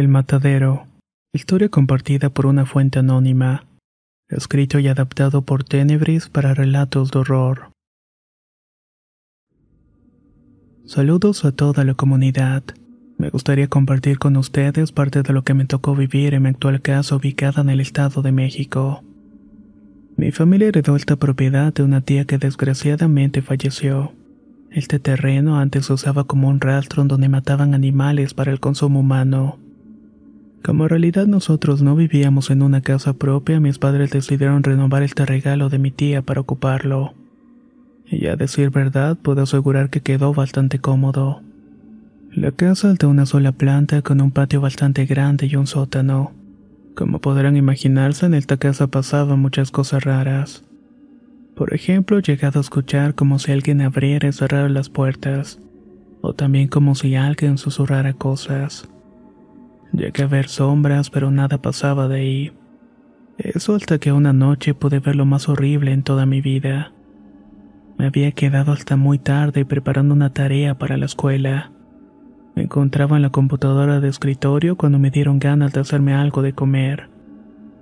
El Matadero. Historia compartida por una fuente anónima. Escrito y adaptado por Tenebris para relatos de horror. Saludos a toda la comunidad. Me gustaría compartir con ustedes parte de lo que me tocó vivir en mi actual casa ubicada en el Estado de México. Mi familia heredó esta propiedad de una tía que desgraciadamente falleció. Este terreno antes se usaba como un rastro donde mataban animales para el consumo humano. Como en realidad nosotros no vivíamos en una casa propia, mis padres decidieron renovar este regalo de mi tía para ocuparlo. Y a decir verdad, puedo asegurar que quedó bastante cómodo. La casa es de una sola planta con un patio bastante grande y un sótano. Como podrán imaginarse, en esta casa pasaban muchas cosas raras. Por ejemplo, he llegado a escuchar como si alguien abriera y cerrara las puertas, o también como si alguien susurrara cosas. Llegué a ver sombras, pero nada pasaba de ahí. Eso hasta que una noche pude ver lo más horrible en toda mi vida. Me había quedado hasta muy tarde preparando una tarea para la escuela. Me encontraba en la computadora de escritorio cuando me dieron ganas de hacerme algo de comer.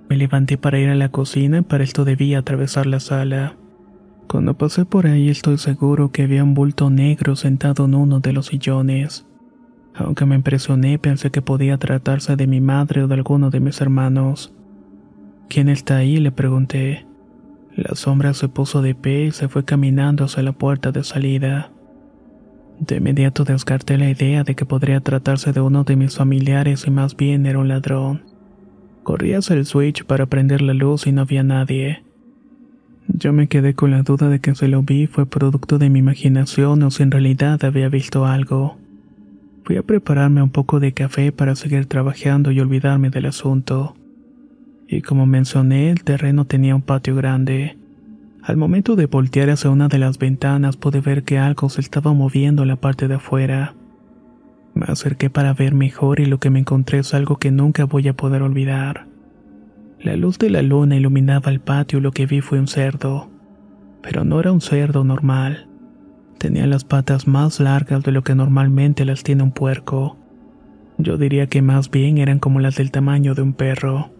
Me levanté para ir a la cocina y para esto debía atravesar la sala. Cuando pasé por ahí estoy seguro que había un bulto negro sentado en uno de los sillones. Aunque me impresioné, pensé que podía tratarse de mi madre o de alguno de mis hermanos. ¿Quién está ahí? le pregunté. La sombra se puso de pie y se fue caminando hacia la puerta de salida. De inmediato descarté la idea de que podría tratarse de uno de mis familiares y más bien era un ladrón. Corrí hacia el switch para prender la luz y no había nadie. Yo me quedé con la duda de que si lo vi fue producto de mi imaginación o si en realidad había visto algo. Fui a prepararme un poco de café para seguir trabajando y olvidarme del asunto. Y como mencioné, el terreno tenía un patio grande. Al momento de voltear hacia una de las ventanas pude ver que algo se estaba moviendo en la parte de afuera. Me acerqué para ver mejor y lo que me encontré es algo que nunca voy a poder olvidar. La luz de la luna iluminaba el patio y lo que vi fue un cerdo. Pero no era un cerdo normal. Tenía las patas más largas de lo que normalmente las tiene un puerco. Yo diría que más bien eran como las del tamaño de un perro.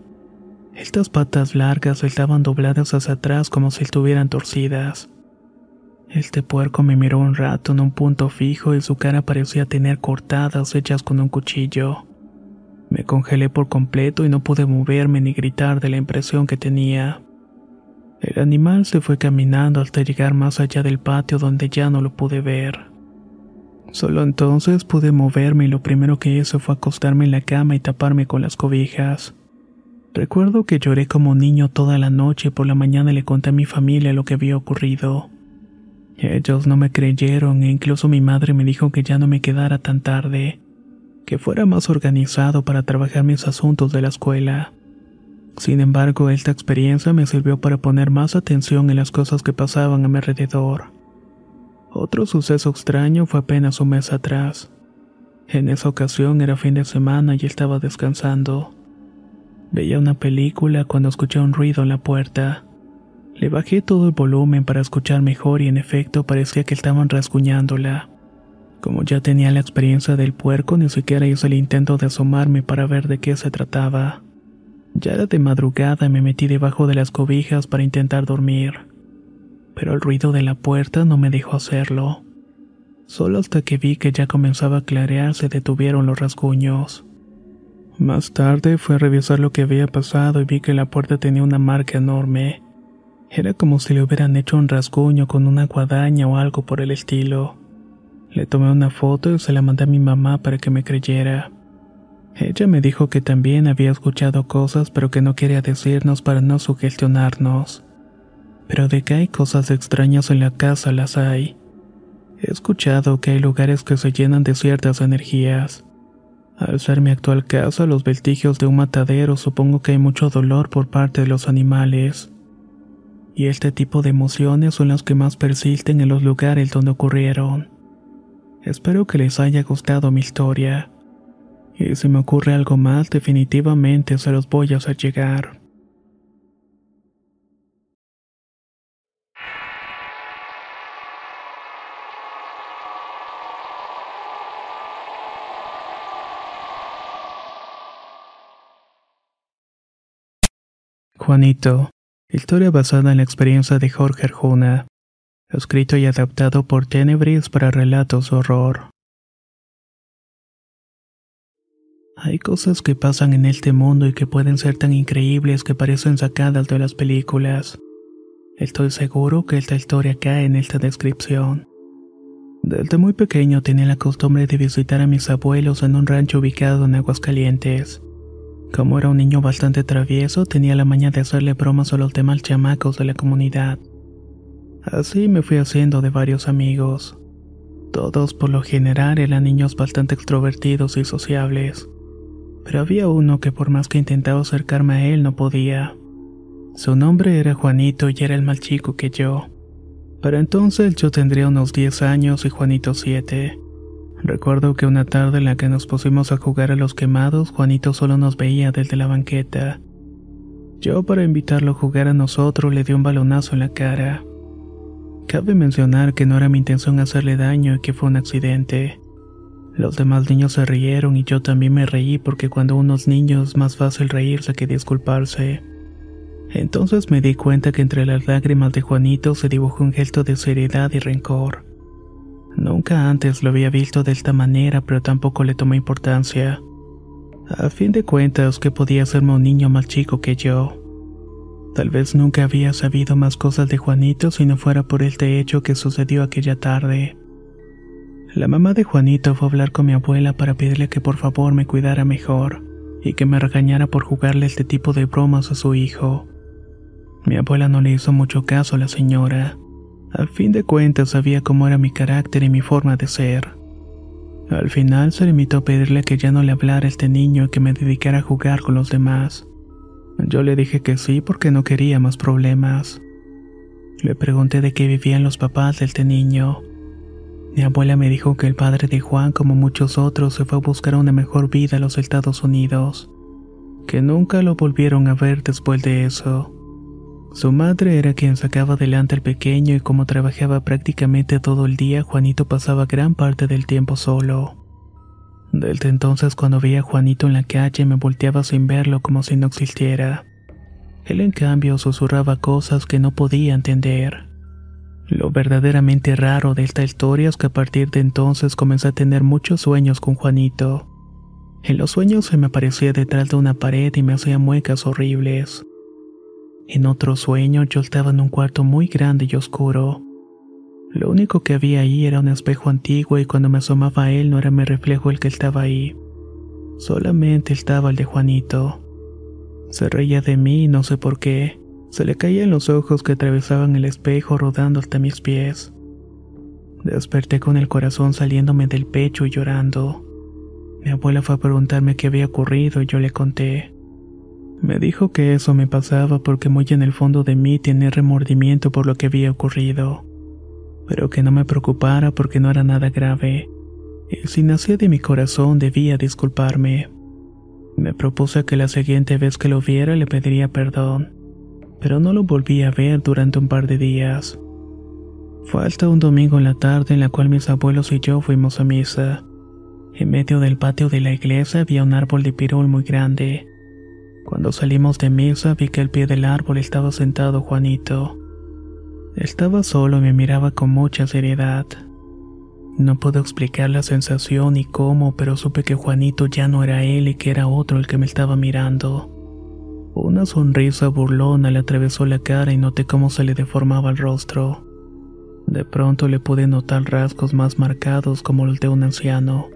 Estas patas largas estaban dobladas hacia atrás como si estuvieran torcidas. Este puerco me miró un rato en un punto fijo y su cara parecía tener cortadas hechas con un cuchillo. Me congelé por completo y no pude moverme ni gritar de la impresión que tenía. El animal se fue caminando hasta llegar más allá del patio donde ya no lo pude ver. Solo entonces pude moverme y lo primero que hice fue acostarme en la cama y taparme con las cobijas. Recuerdo que lloré como niño toda la noche y por la mañana le conté a mi familia lo que había ocurrido. Ellos no me creyeron e incluso mi madre me dijo que ya no me quedara tan tarde, que fuera más organizado para trabajar mis asuntos de la escuela. Sin embargo, esta experiencia me sirvió para poner más atención en las cosas que pasaban a mi alrededor. Otro suceso extraño fue apenas un mes atrás. En esa ocasión era fin de semana y estaba descansando. Veía una película cuando escuché un ruido en la puerta. Le bajé todo el volumen para escuchar mejor y en efecto parecía que estaban rasguñándola. Como ya tenía la experiencia del puerco, ni siquiera hice el intento de asomarme para ver de qué se trataba. Ya era de madrugada y me metí debajo de las cobijas para intentar dormir. Pero el ruido de la puerta no me dejó hacerlo. Solo hasta que vi que ya comenzaba a clarear se detuvieron los rasguños. Más tarde fui a revisar lo que había pasado y vi que la puerta tenía una marca enorme. Era como si le hubieran hecho un rasguño con una guadaña o algo por el estilo. Le tomé una foto y se la mandé a mi mamá para que me creyera. Ella me dijo que también había escuchado cosas pero que no quería decirnos para no sugestionarnos. Pero de que hay cosas extrañas en la casa las hay. He escuchado que hay lugares que se llenan de ciertas energías. Al ser mi actual casa, los vestigios de un matadero, supongo que hay mucho dolor por parte de los animales. Y este tipo de emociones son las que más persisten en los lugares donde ocurrieron. Espero que les haya gustado mi historia. Y si me ocurre algo más, definitivamente se los voy a hacer llegar. Juanito, historia basada en la experiencia de Jorge Arjuna, escrito y adaptado por Tenebris para relatos horror. Hay cosas que pasan en este mundo y que pueden ser tan increíbles que parecen sacadas de las películas. Estoy seguro que esta historia cae en esta descripción. Desde muy pequeño tenía la costumbre de visitar a mis abuelos en un rancho ubicado en Aguascalientes. Como era un niño bastante travieso, tenía la maña de hacerle bromas a los demás chamacos de la comunidad. Así me fui haciendo de varios amigos. Todos por lo general eran niños bastante extrovertidos y sociables pero había uno que por más que intentaba acercarme a él no podía. Su nombre era Juanito y era el más chico que yo. Para entonces yo tendría unos 10 años y Juanito 7. Recuerdo que una tarde en la que nos pusimos a jugar a los quemados, Juanito solo nos veía desde la banqueta. Yo para invitarlo a jugar a nosotros le di un balonazo en la cara. Cabe mencionar que no era mi intención hacerle daño y que fue un accidente. Los demás niños se rieron y yo también me reí porque cuando unos niños es más fácil reírse que disculparse. Entonces me di cuenta que entre las lágrimas de Juanito se dibujó un gesto de seriedad y rencor. Nunca antes lo había visto de esta manera, pero tampoco le tomé importancia. A fin de cuentas, que podía serme un niño más chico que yo. Tal vez nunca había sabido más cosas de Juanito si no fuera por este hecho que sucedió aquella tarde. La mamá de Juanito fue a hablar con mi abuela para pedirle que por favor me cuidara mejor y que me regañara por jugarle este tipo de bromas a su hijo. Mi abuela no le hizo mucho caso a la señora. Al fin de cuentas sabía cómo era mi carácter y mi forma de ser. Al final se limitó a pedirle que ya no le hablara a este niño y que me dedicara a jugar con los demás. Yo le dije que sí porque no quería más problemas. Le pregunté de qué vivían los papás de este niño mi abuela me dijo que el padre de Juan, como muchos otros, se fue a buscar una mejor vida a los Estados Unidos, que nunca lo volvieron a ver después de eso. Su madre era quien sacaba adelante al pequeño y como trabajaba prácticamente todo el día, Juanito pasaba gran parte del tiempo solo. Desde entonces cuando veía a Juanito en la calle me volteaba sin verlo como si no existiera. Él en cambio susurraba cosas que no podía entender. Lo verdaderamente raro de esta historia es que a partir de entonces comencé a tener muchos sueños con Juanito. En los sueños se me aparecía detrás de una pared y me hacía muecas horribles. En otro sueño yo estaba en un cuarto muy grande y oscuro. Lo único que había ahí era un espejo antiguo y cuando me asomaba a él no era mi reflejo el que estaba ahí. Solamente estaba el de Juanito. Se reía de mí y no sé por qué. Se le caían los ojos que atravesaban el espejo rodando hasta mis pies. Desperté con el corazón saliéndome del pecho y llorando. Mi abuela fue a preguntarme qué había ocurrido y yo le conté. Me dijo que eso me pasaba porque muy en el fondo de mí tenía remordimiento por lo que había ocurrido, pero que no me preocupara porque no era nada grave, y si nacía de mi corazón debía disculparme. Me propuse que la siguiente vez que lo viera le pediría perdón pero no lo volví a ver durante un par de días. Fue hasta un domingo en la tarde en la cual mis abuelos y yo fuimos a misa. En medio del patio de la iglesia había un árbol de pirul muy grande. Cuando salimos de misa vi que al pie del árbol estaba sentado Juanito. Estaba solo y me miraba con mucha seriedad. No puedo explicar la sensación y cómo, pero supe que Juanito ya no era él y que era otro el que me estaba mirando. Una sonrisa burlona le atravesó la cara y noté cómo se le deformaba el rostro. De pronto le pude notar rasgos más marcados como los de un anciano.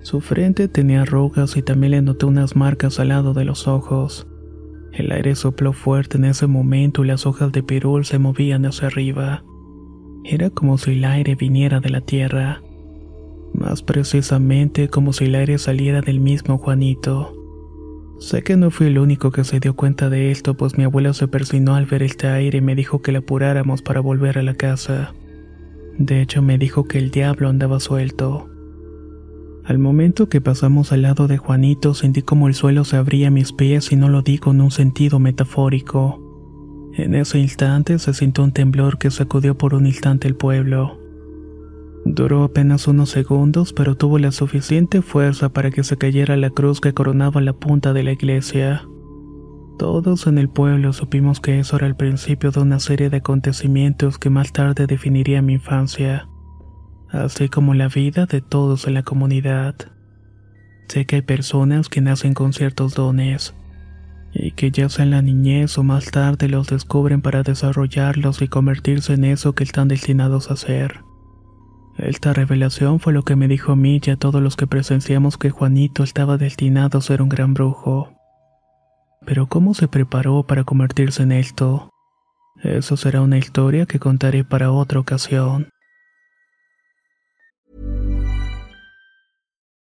Su frente tenía arrugas y también le noté unas marcas al lado de los ojos. El aire sopló fuerte en ese momento y las hojas de pirul se movían hacia arriba. Era como si el aire viniera de la tierra. Más precisamente como si el aire saliera del mismo Juanito. Sé que no fui el único que se dio cuenta de esto, pues mi abuela se persinó al ver este aire y me dijo que la apuráramos para volver a la casa. De hecho, me dijo que el diablo andaba suelto. Al momento que pasamos al lado de Juanito, sentí como el suelo se abría a mis pies y no lo digo en un sentido metafórico. En ese instante se sintió un temblor que sacudió por un instante el pueblo. Duró apenas unos segundos, pero tuvo la suficiente fuerza para que se cayera la cruz que coronaba la punta de la iglesia. Todos en el pueblo supimos que eso era el principio de una serie de acontecimientos que más tarde definiría mi infancia, así como la vida de todos en la comunidad. Sé que hay personas que nacen con ciertos dones, y que ya sea en la niñez o más tarde los descubren para desarrollarlos y convertirse en eso que están destinados a ser. Esta revelación fue lo que me dijo a mí y a todos los que presenciamos que Juanito estaba destinado a ser un gran brujo. Pero ¿cómo se preparó para convertirse en esto? Eso será una historia que contaré para otra ocasión.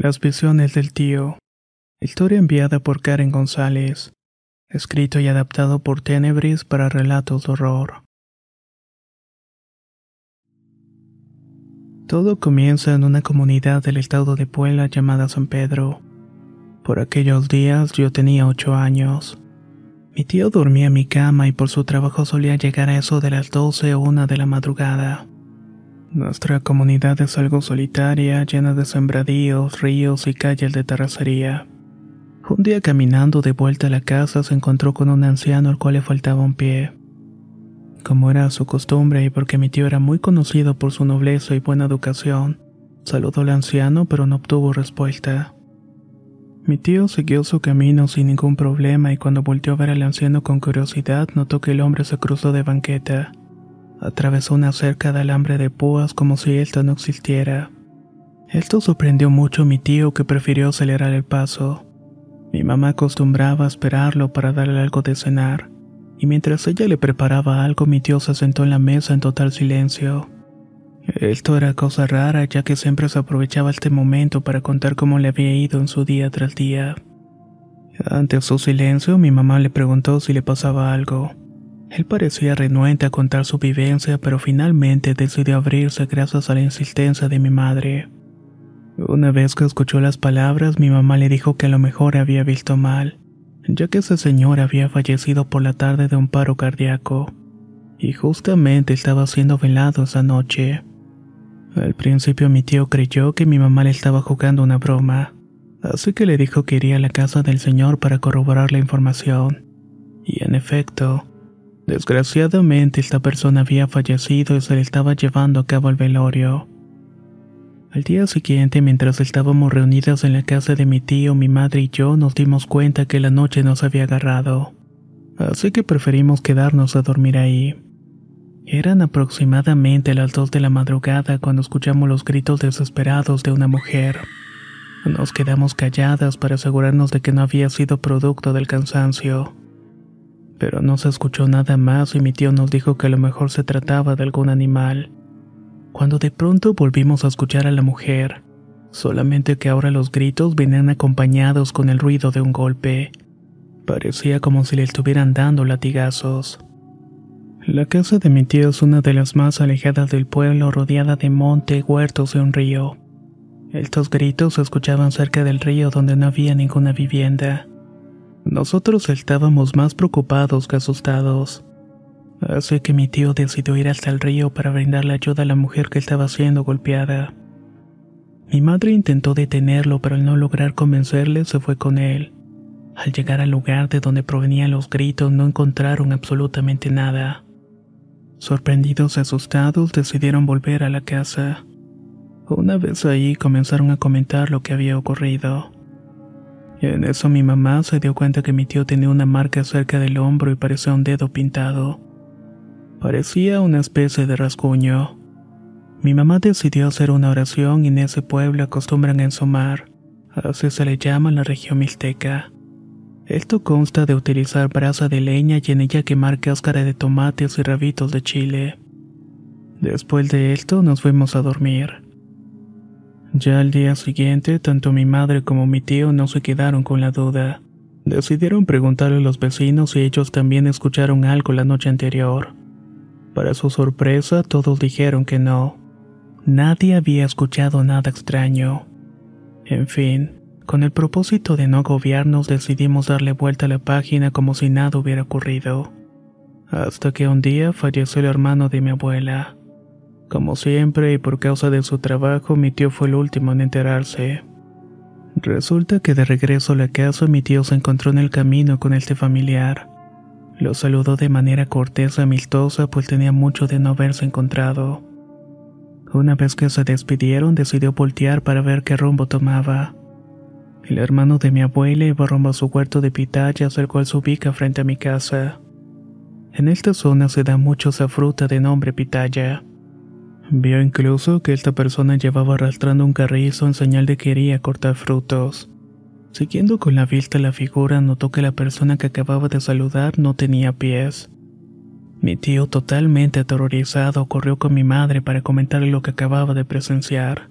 Las visiones del tío. Historia enviada por Karen González. Escrito y adaptado por Tenebris para relatos de horror. Todo comienza en una comunidad del estado de Puebla llamada San Pedro. Por aquellos días yo tenía ocho años. Mi tío dormía en mi cama y por su trabajo solía llegar a eso de las doce o una de la madrugada. Nuestra comunidad es algo solitaria, llena de sembradíos, ríos y calles de terracería. Un día caminando de vuelta a la casa se encontró con un anciano al cual le faltaba un pie. Como era su costumbre y porque mi tío era muy conocido por su nobleza y buena educación, saludó al anciano pero no obtuvo respuesta. Mi tío siguió su camino sin ningún problema y cuando volteó a ver al anciano con curiosidad notó que el hombre se cruzó de banqueta. Atravesó una cerca de alambre de púas como si esto no existiera. Esto sorprendió mucho a mi tío que prefirió acelerar el paso. Mi mamá acostumbraba a esperarlo para darle algo de cenar, y mientras ella le preparaba algo mi tío se sentó en la mesa en total silencio. Esto era cosa rara ya que siempre se aprovechaba este momento para contar cómo le había ido en su día tras día. Ante su silencio mi mamá le preguntó si le pasaba algo. Él parecía renuente a contar su vivencia, pero finalmente decidió abrirse gracias a la insistencia de mi madre. Una vez que escuchó las palabras, mi mamá le dijo que a lo mejor había visto mal, ya que ese señor había fallecido por la tarde de un paro cardíaco, y justamente estaba siendo velado esa noche. Al principio mi tío creyó que mi mamá le estaba jugando una broma, así que le dijo que iría a la casa del señor para corroborar la información. Y en efecto, Desgraciadamente esta persona había fallecido y se le estaba llevando a cabo el velorio. Al día siguiente, mientras estábamos reunidas en la casa de mi tío, mi madre y yo nos dimos cuenta que la noche nos había agarrado. Así que preferimos quedarnos a dormir ahí. Eran aproximadamente las dos de la madrugada cuando escuchamos los gritos desesperados de una mujer. Nos quedamos calladas para asegurarnos de que no había sido producto del cansancio pero no se escuchó nada más y mi tío nos dijo que a lo mejor se trataba de algún animal. cuando de pronto volvimos a escuchar a la mujer, solamente que ahora los gritos venían acompañados con el ruido de un golpe. Parecía como si le estuvieran dando latigazos. La casa de mi tío es una de las más alejadas del pueblo, rodeada de monte, huertos y un río. Estos gritos se escuchaban cerca del río donde no había ninguna vivienda. Nosotros estábamos más preocupados que asustados. Así que mi tío decidió ir hasta el río para brindarle ayuda a la mujer que estaba siendo golpeada. Mi madre intentó detenerlo, pero al no lograr convencerle se fue con él. Al llegar al lugar de donde provenían los gritos no encontraron absolutamente nada. Sorprendidos y asustados decidieron volver a la casa. Una vez ahí comenzaron a comentar lo que había ocurrido. En eso mi mamá se dio cuenta que mi tío tenía una marca cerca del hombro y parecía un dedo pintado. Parecía una especie de rasguño. Mi mamá decidió hacer una oración y en ese pueblo acostumbran a ensomar, así se le llama en la región mixteca. Esto consta de utilizar brasa de leña y en ella quemar cáscara de tomates y rabitos de chile. Después de esto nos fuimos a dormir. Ya al día siguiente, tanto mi madre como mi tío no se quedaron con la duda. Decidieron preguntarle a los vecinos si ellos también escucharon algo la noche anterior. Para su sorpresa, todos dijeron que no. Nadie había escuchado nada extraño. En fin, con el propósito de no agobiarnos decidimos darle vuelta a la página como si nada hubiera ocurrido. Hasta que un día falleció el hermano de mi abuela. Como siempre y por causa de su trabajo, mi tío fue el último en enterarse. Resulta que de regreso a la casa mi tío se encontró en el camino con este familiar. Lo saludó de manera cortés y amistosa pues tenía mucho de no haberse encontrado. Una vez que se despidieron decidió voltear para ver qué rumbo tomaba. El hermano de mi abuela iba rumbo a su huerto de pitayas, el cual se ubica frente a mi casa. En esta zona se da mucho esa fruta de nombre pitaya. Vio incluso que esta persona llevaba arrastrando un carrizo en señal de que quería cortar frutos. Siguiendo con la vista la figura, notó que la persona que acababa de saludar no tenía pies. Mi tío, totalmente aterrorizado, corrió con mi madre para comentarle lo que acababa de presenciar.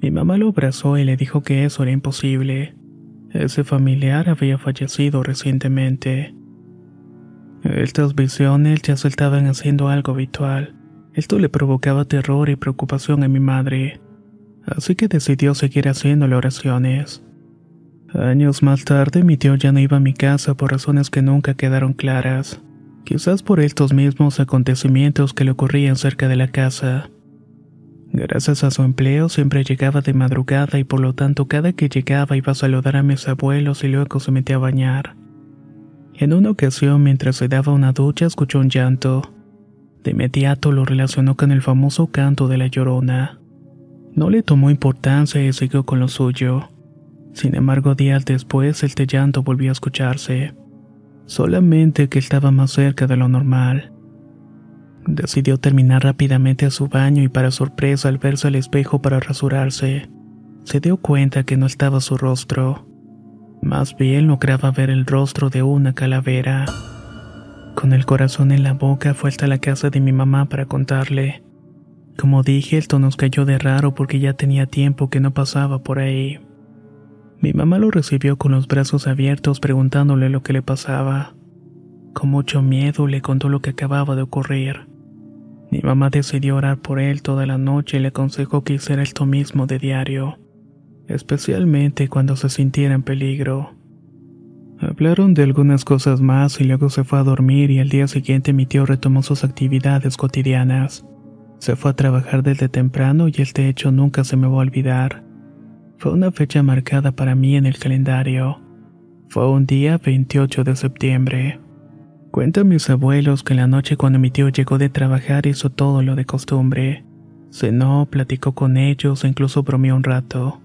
Mi mamá lo abrazó y le dijo que eso era imposible. Ese familiar había fallecido recientemente. Estas visiones ya se estaban haciendo algo habitual. Esto le provocaba terror y preocupación a mi madre, así que decidió seguir haciéndole oraciones. Años más tarde mi tío ya no iba a mi casa por razones que nunca quedaron claras, quizás por estos mismos acontecimientos que le ocurrían cerca de la casa. Gracias a su empleo siempre llegaba de madrugada y por lo tanto cada que llegaba iba a saludar a mis abuelos y luego se metía a bañar. En una ocasión mientras se daba una ducha escuchó un llanto. De inmediato lo relacionó con el famoso canto de la llorona. No le tomó importancia y siguió con lo suyo. Sin embargo, días después el llanto volvió a escucharse. Solamente que estaba más cerca de lo normal. Decidió terminar rápidamente su baño y para sorpresa al verse al espejo para rasurarse, se dio cuenta que no estaba su rostro. Más bien lograba ver el rostro de una calavera. Con el corazón en la boca fue hasta la casa de mi mamá para contarle. Como dije, esto nos cayó de raro porque ya tenía tiempo que no pasaba por ahí. Mi mamá lo recibió con los brazos abiertos preguntándole lo que le pasaba. Con mucho miedo le contó lo que acababa de ocurrir. Mi mamá decidió orar por él toda la noche y le aconsejó que hiciera esto mismo de diario, especialmente cuando se sintiera en peligro. Hablaron de algunas cosas más y luego se fue a dormir y al día siguiente mi tío retomó sus actividades cotidianas. Se fue a trabajar desde temprano y este hecho nunca se me va a olvidar. Fue una fecha marcada para mí en el calendario. Fue un día 28 de septiembre. Cuentan mis abuelos que en la noche cuando mi tío llegó de trabajar hizo todo lo de costumbre. Cenó, platicó con ellos e incluso bromeó un rato.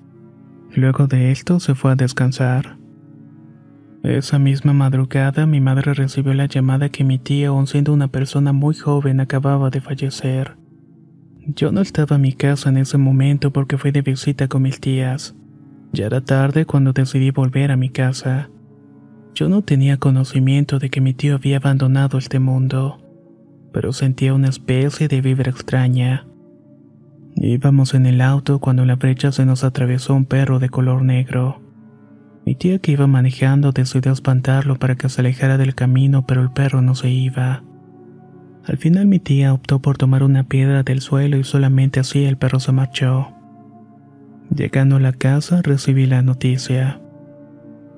Luego de esto se fue a descansar. Esa misma madrugada mi madre recibió la llamada que mi tía, aun siendo una persona muy joven, acababa de fallecer. Yo no estaba en mi casa en ese momento porque fui de visita con mis tías. Ya era tarde cuando decidí volver a mi casa. Yo no tenía conocimiento de que mi tío había abandonado este mundo, pero sentía una especie de vibra extraña. Íbamos en el auto cuando en la brecha se nos atravesó un perro de color negro. Mi tía que iba manejando decidió espantarlo para que se alejara del camino, pero el perro no se iba. Al final mi tía optó por tomar una piedra del suelo y solamente así el perro se marchó. Llegando a la casa recibí la noticia.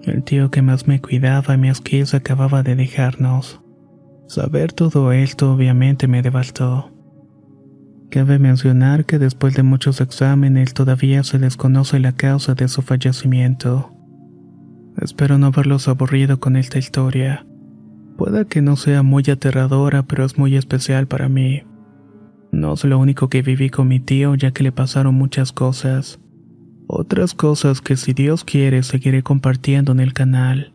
El tío que más me cuidaba, mi esquiza, acababa de dejarnos. Saber todo esto obviamente me devastó. Cabe mencionar que después de muchos exámenes todavía se desconoce la causa de su fallecimiento. Espero no haberlos aburrido con esta historia. Pueda que no sea muy aterradora, pero es muy especial para mí. No es lo único que viví con mi tío, ya que le pasaron muchas cosas. Otras cosas que si Dios quiere seguiré compartiendo en el canal.